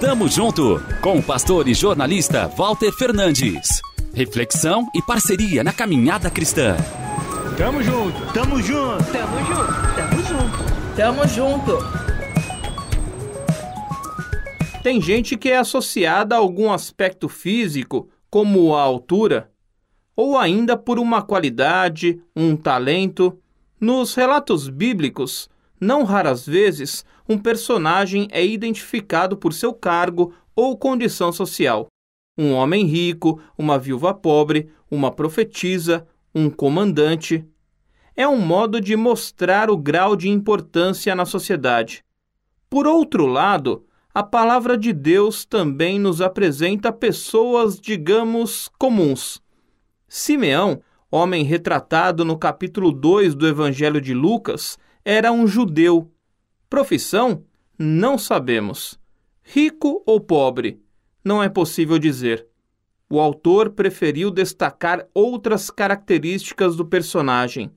Tamo junto com o pastor e jornalista Walter Fernandes. Reflexão e parceria na caminhada cristã. Tamo junto, tamo junto, tamo junto, tamo junto, tamo junto. Tem gente que é associada a algum aspecto físico, como a altura, ou ainda por uma qualidade, um talento. Nos relatos bíblicos, não raras vezes, um personagem é identificado por seu cargo ou condição social. Um homem rico, uma viúva pobre, uma profetisa, um comandante. É um modo de mostrar o grau de importância na sociedade. Por outro lado, a palavra de Deus também nos apresenta pessoas, digamos, comuns. Simeão, homem retratado no capítulo 2 do Evangelho de Lucas, era um judeu. Profissão? Não sabemos. Rico ou pobre? Não é possível dizer. O autor preferiu destacar outras características do personagem.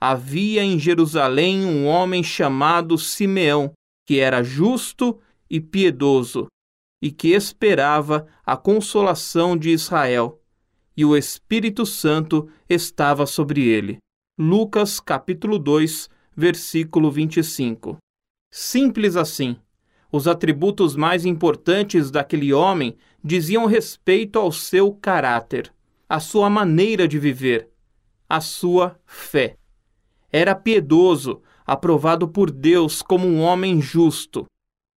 Havia em Jerusalém um homem chamado Simeão, que era justo e piedoso, e que esperava a consolação de Israel, e o Espírito Santo estava sobre ele. Lucas capítulo 2, versículo 25. Simples assim. Os atributos mais importantes daquele homem diziam respeito ao seu caráter, à sua maneira de viver, à sua fé. Era piedoso, aprovado por Deus como um homem justo.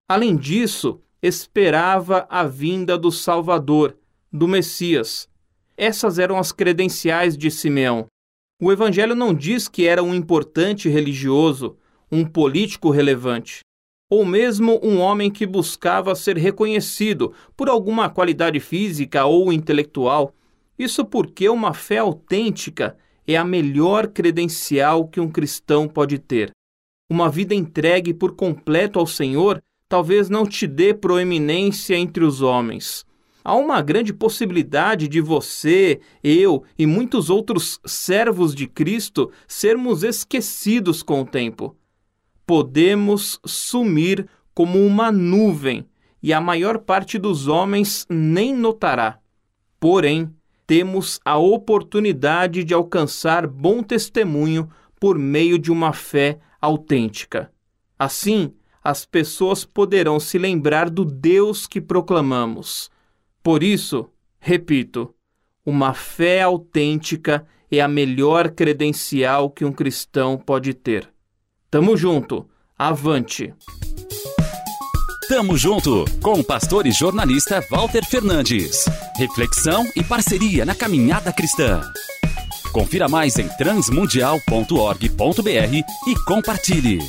Além disso, esperava a vinda do Salvador, do Messias. Essas eram as credenciais de Simeão. O Evangelho não diz que era um importante religioso, um político relevante, ou mesmo um homem que buscava ser reconhecido por alguma qualidade física ou intelectual. Isso porque uma fé autêntica é a melhor credencial que um cristão pode ter. Uma vida entregue por completo ao Senhor talvez não te dê proeminência entre os homens, há uma grande possibilidade de você, eu e muitos outros servos de Cristo sermos esquecidos com o tempo. Podemos sumir como uma nuvem e a maior parte dos homens nem notará. Porém, temos a oportunidade de alcançar bom testemunho por meio de uma fé autêntica. Assim, as pessoas poderão se lembrar do Deus que proclamamos por isso, repito, uma fé autêntica é a melhor credencial que um cristão pode ter. Tamo junto, avante! Tamo junto com o pastor e jornalista Walter Fernandes. Reflexão e parceria na caminhada cristã. Confira mais em transmundial.org.br e compartilhe.